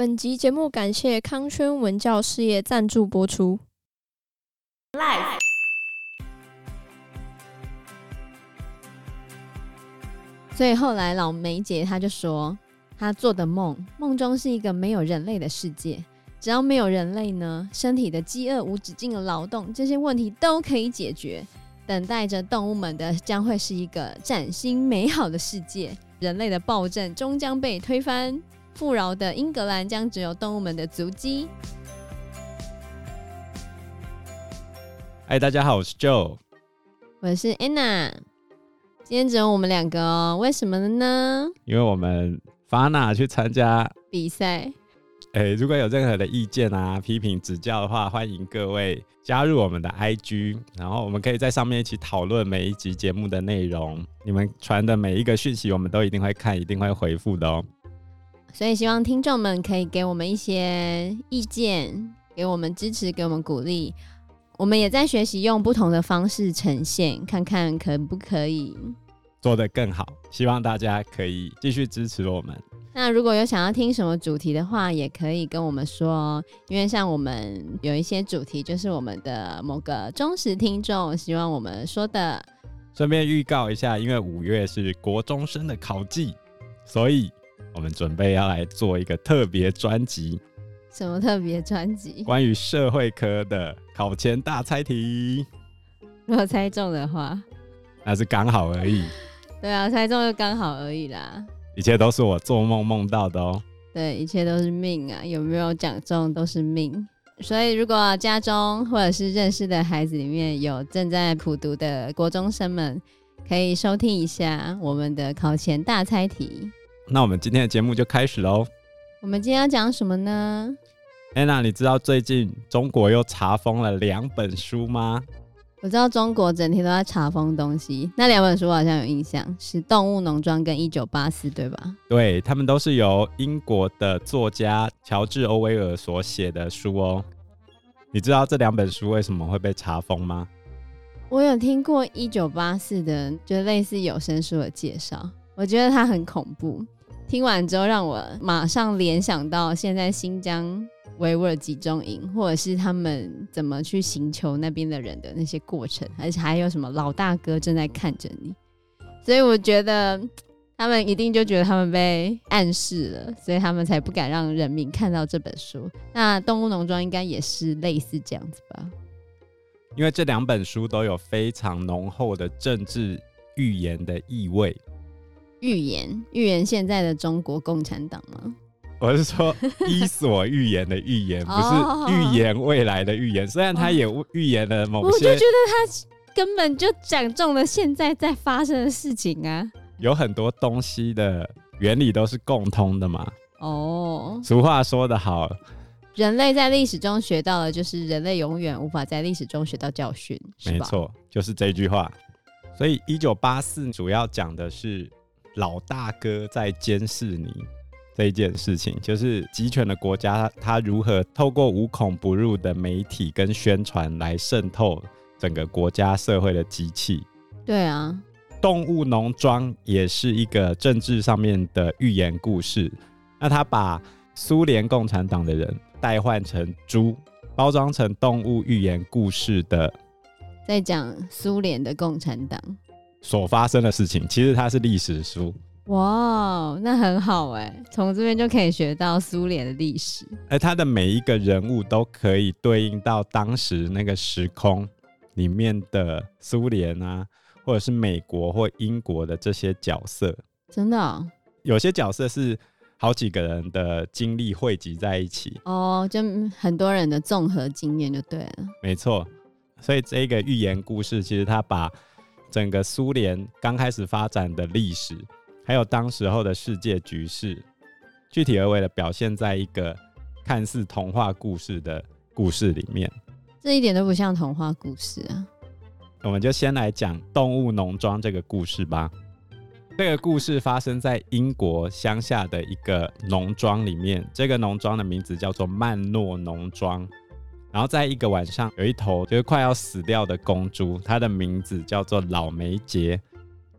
本集节目感谢康轩文教事业赞助播出。所以后来老梅姐她就说，她做的梦，梦中是一个没有人类的世界。只要没有人类呢，身体的饥饿、无止境的劳动，这些问题都可以解决。等待着动物们的将会是一个崭新美好的世界。人类的暴政终将被推翻。富饶的英格兰将只有动物们的足迹。嗨，大家好，我是 Joe，我是 Anna。今天只有我们两个哦，为什么呢？因为我们 Fana 去参加比赛。哎、欸，如果有任何的意见啊、批评、指教的话，欢迎各位加入我们的 IG，然后我们可以在上面一起讨论每一集节目的内容。你们传的每一个讯息，我们都一定会看，一定会回复的哦。所以希望听众们可以给我们一些意见，给我们支持，给我们鼓励。我们也在学习用不同的方式呈现，看看可不可以做得更好。希望大家可以继续支持我们。那如果有想要听什么主题的话，也可以跟我们说，因为像我们有一些主题就是我们的某个忠实听众希望我们说的。顺便预告一下，因为五月是国中生的考季，所以我们准备要来做一个特别专辑。什么特别专辑？关于社会科的考前大猜题。如果猜中的话，那是刚好而已。对啊，猜中就刚好而已啦。一切都是我做梦梦到的哦。对，一切都是命啊，有没有讲中都是命。所以，如果家中或者是认识的孩子里面有正在苦读的国中生们，可以收听一下我们的考前大猜题。那我们今天的节目就开始喽。我们今天要讲什么呢？安娜，你知道最近中国又查封了两本书吗？我知道中国整天都在查封东西，那两本书我好像有印象，是《动物农庄》跟《一九八四》，对吧？对，他们都是由英国的作家乔治·欧威尔所写的书哦。你知道这两本书为什么会被查封吗？我有听过《一九八四》的，就类似有声书的介绍，我觉得它很恐怖。听完之后，让我马上联想到现在新疆。维吾尔集中营，或者是他们怎么去寻求那边的人的那些过程，而且还有什么老大哥正在看着你，所以我觉得他们一定就觉得他们被暗示了，所以他们才不敢让人民看到这本书。那《动物农庄》应该也是类似这样子吧？因为这两本书都有非常浓厚的政治预言的意味。预言预言现在的中国共产党吗？我是说，伊索寓言的预言，不是预言未来的预言。虽然他也预言了某些，我就觉得他根本就讲中了现在在发生的事情啊。有很多东西的原理都是共通的嘛。哦，俗话说得好，人类在历史中学到的，就是人类永远无法在历史中学到教训。没错，就是这句话。所以一九八四主要讲的是老大哥在监视你。这一件事情就是集权的国家，它如何透过无孔不入的媒体跟宣传来渗透整个国家社会的机器。对啊，动物农庄也是一个政治上面的寓言故事。那他把苏联共产党的人代换成猪，包装成动物寓言故事的，在讲苏联的共产党所发生的事情。其实它是历史书。哇，那很好哎，从这边就可以学到苏联的历史。而他的每一个人物都可以对应到当时那个时空里面的苏联啊，或者是美国或英国的这些角色。真的哦？有些角色是好几个人的经历汇集在一起。哦，就很多人的综合经验就对了。没错，所以这个寓言故事其实他把整个苏联刚开始发展的历史。还有当时候的世界局势，具体而为的表现在一个看似童话故事的故事里面，这一点都不像童话故事啊。我们就先来讲《动物农庄》这个故事吧。这个故事发生在英国乡下的一个农庄里面，这个农庄的名字叫做曼诺农庄。然后在一个晚上，有一头就是快要死掉的公猪，它的名字叫做老梅杰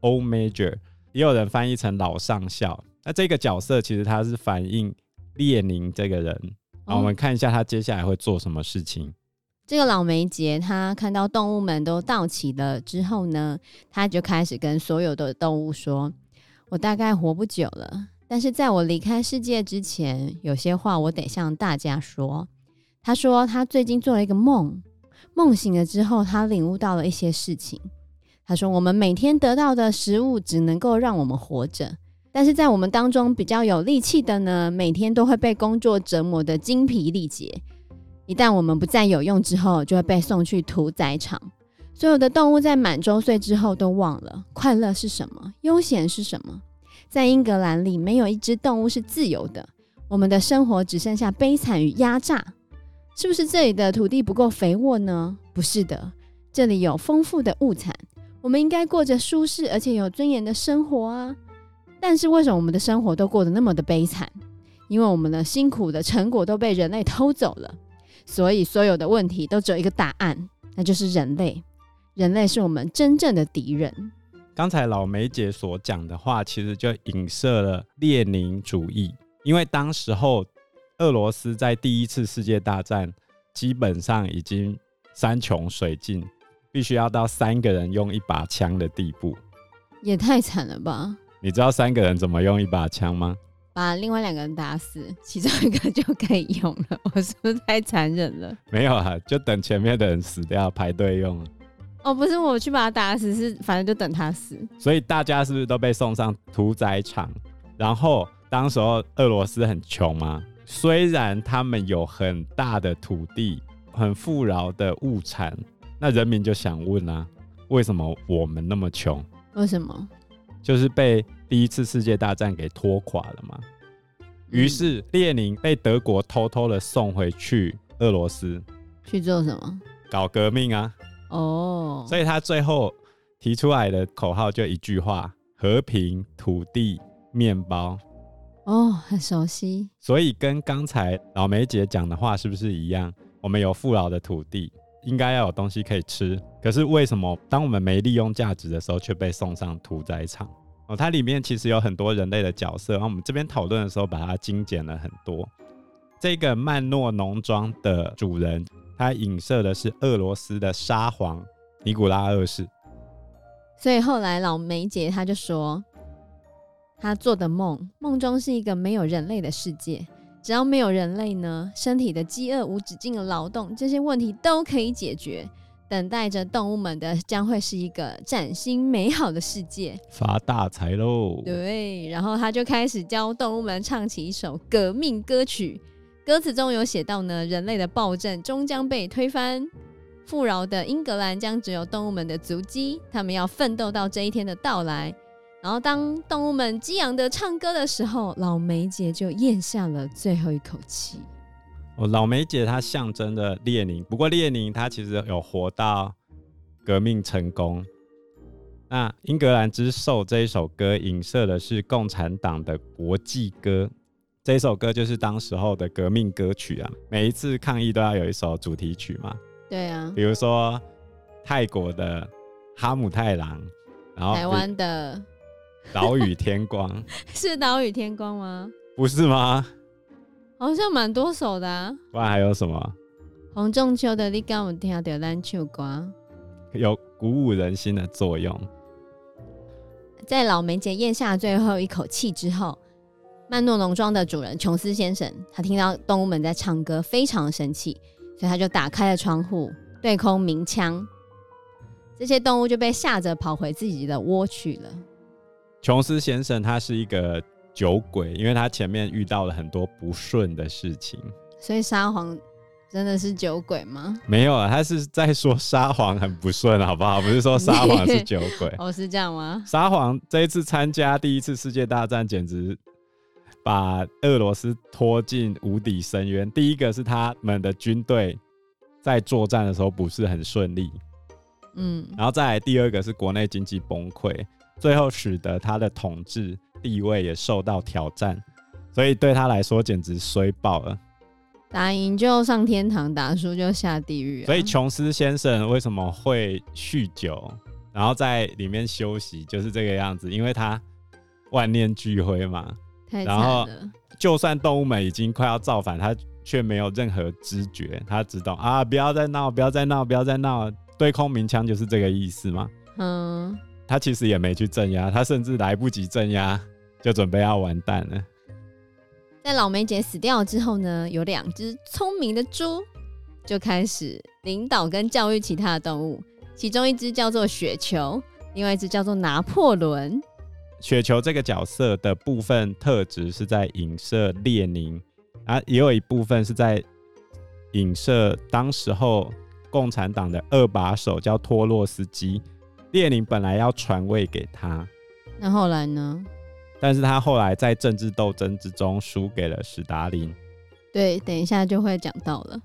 （Old Major）。也有人翻译成老上校。那这个角色其实他是反映列宁这个人。好，我们看一下他接下来会做什么事情。这个老梅杰他看到动物们都到齐了之后呢，他就开始跟所有的动物说：“我大概活不久了，但是在我离开世界之前，有些话我得向大家说。”他说他最近做了一个梦，梦醒了之后，他领悟到了一些事情。他说：“我们每天得到的食物只能够让我们活着，但是在我们当中比较有力气的呢，每天都会被工作折磨得精疲力竭。”一旦我们不再有用之后，就会被送去屠宰场。所有的动物在满周岁之后都忘了快乐是什么，悠闲是什么。在英格兰里，没有一只动物是自由的。我们的生活只剩下悲惨与压榨。是不是这里的土地不够肥沃呢？不是的，这里有丰富的物产。我们应该过着舒适而且有尊严的生活啊。但是为什么我们的生活都过得那么的悲惨？因为我们的辛苦的成果都被人类偷走了。所以，所有的问题都只有一个答案，那就是人类。人类是我们真正的敌人。刚才老梅姐所讲的话，其实就影射了列宁主义。因为当时候，俄罗斯在第一次世界大战基本上已经山穷水尽，必须要到三个人用一把枪的地步。也太惨了吧！你知道三个人怎么用一把枪吗？把另外两个人打死，其中一个就可以用了。我是不是太残忍了？没有啊，就等前面的人死掉，排队用。哦，不是我去把他打死，是反正就等他死。所以大家是不是都被送上屠宰场？然后当时候俄罗斯很穷嘛，虽然他们有很大的土地、很富饶的物产，那人民就想问啊，为什么我们那么穷？为什么？就是被。第一次世界大战给拖垮了嘛，于是列宁被德国偷偷的送回去俄罗斯去做什么？搞革命啊！哦，所以他最后提出来的口号就一句话：和平、土地、面包。哦，很熟悉。所以跟刚才老梅姐讲的话是不是一样？我们有富饶的土地，应该要有东西可以吃。可是为什么当我们没利用价值的时候，却被送上屠宰场？哦，它里面其实有很多人类的角色，然后我们这边讨论的时候把它精简了很多。这个曼诺农庄的主人，他影射的是俄罗斯的沙皇尼古拉二世。所以后来老梅姐她就说，他做的梦，梦中是一个没有人类的世界，只要没有人类呢，身体的饥饿、无止境的劳动，这些问题都可以解决。等待着动物们的将会是一个崭新美好的世界，发大财喽！对，然后他就开始教动物们唱起一首革命歌曲，歌词中有写到呢，人类的暴政终将被推翻，富饶的英格兰将只有动物们的足迹，他们要奋斗到这一天的到来。然后当动物们激昂的唱歌的时候，老梅姐就咽下了最后一口气。哦，老梅姐她象征着列宁，不过列宁他其实有活到革命成功。那《英格兰之兽》这一首歌影射的是共产党的国际歌，这一首歌就是当时候的革命歌曲啊。每一次抗议都要有一首主题曲嘛。对啊。比如说泰国的哈姆太郎，然后台湾的岛屿天光，是岛屿天光吗？不是吗？好像蛮多首的啊，不然还有什么？洪仲秋的《你敢有听到咱唱歌》，有鼓舞人心的作用。在老梅姐咽下最后一口气之后，曼诺农庄的主人琼斯先生，他听到动物们在唱歌，非常生气，所以他就打开了窗户，对空鸣枪，这些动物就被吓着跑回自己的窝去了。琼斯先生他是一个。酒鬼，因为他前面遇到了很多不顺的事情，所以沙皇真的是酒鬼吗？没有啊，他是在说沙皇很不顺，好不好？不是说沙皇是酒鬼。哦，是这样吗？沙皇这一次参加第一次世界大战，简直把俄罗斯拖进无底深渊。第一个是他们的军队在作战的时候不是很顺利，嗯，然后再来第二个是国内经济崩溃，最后使得他的统治。地位也受到挑战，所以对他来说简直衰爆了。打赢就上天堂，打输就下地狱啊。所以琼斯先生为什么会酗酒，然后在里面休息，就是这个样子，因为他万念俱灰嘛。太然后。就算动物们已经快要造反，他却没有任何知觉，他只懂啊，不要再闹，不要再闹，不要再闹，对空鸣枪就是这个意思嘛。嗯，它其实也没去镇压，他甚至来不及镇压，就准备要完蛋了。在老梅姐死掉之后呢，有两只聪明的猪就开始领导跟教育其他的动物，其中一只叫做雪球，另外一只叫做拿破仑。雪球这个角色的部分特质是在影射列宁啊，也有一部分是在影射当时候共产党的二把手叫托洛斯基，列宁本来要传位给他，那后来呢？但是他后来在政治斗争之中输给了史达林。对，等一下就会讲到了。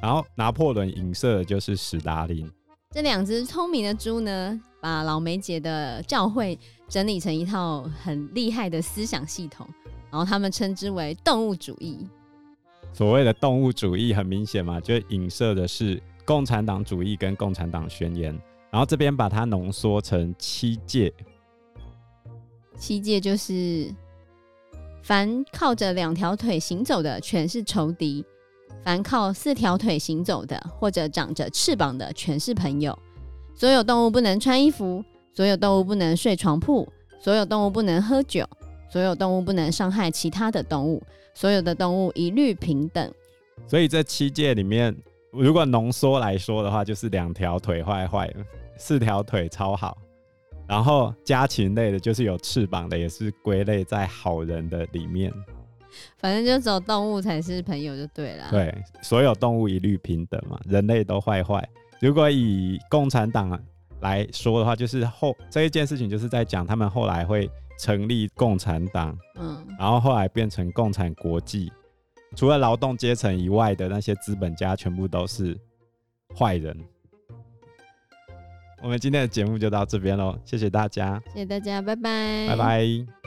然后拿破仑影射的就是史达林。这两只聪明的猪呢，把老梅姐的教会整理成一套很厉害的思想系统，然后他们称之为动物主义。所谓的动物主义，很明显嘛，就影射的是共产党主义跟共产党宣言。然后这边把它浓缩成七戒。七戒就是：凡靠着两条腿行走的，全是仇敌；凡靠四条腿行走的，或者长着翅膀的，全是朋友。所有动物不能穿衣服，所有动物不能睡床铺，所有动物不能喝酒，所有动物不能伤害其他的动物，所有的动物一律平等。所以这七戒里面，如果浓缩来说的话，就是两条腿坏坏，四条腿超好。然后家禽类的，就是有翅膀的，也是归类在好人的里面。反正就只有动物才是朋友就对了。对，所有动物一律平等嘛，人类都坏坏。如果以共产党来说的话，就是后这一件事情就是在讲他们后来会成立共产党，嗯，然后后来变成共产国际，除了劳动阶层以外的那些资本家，全部都是坏人。我们今天的节目就到这边喽，谢谢大家，谢谢大家，拜拜，拜拜。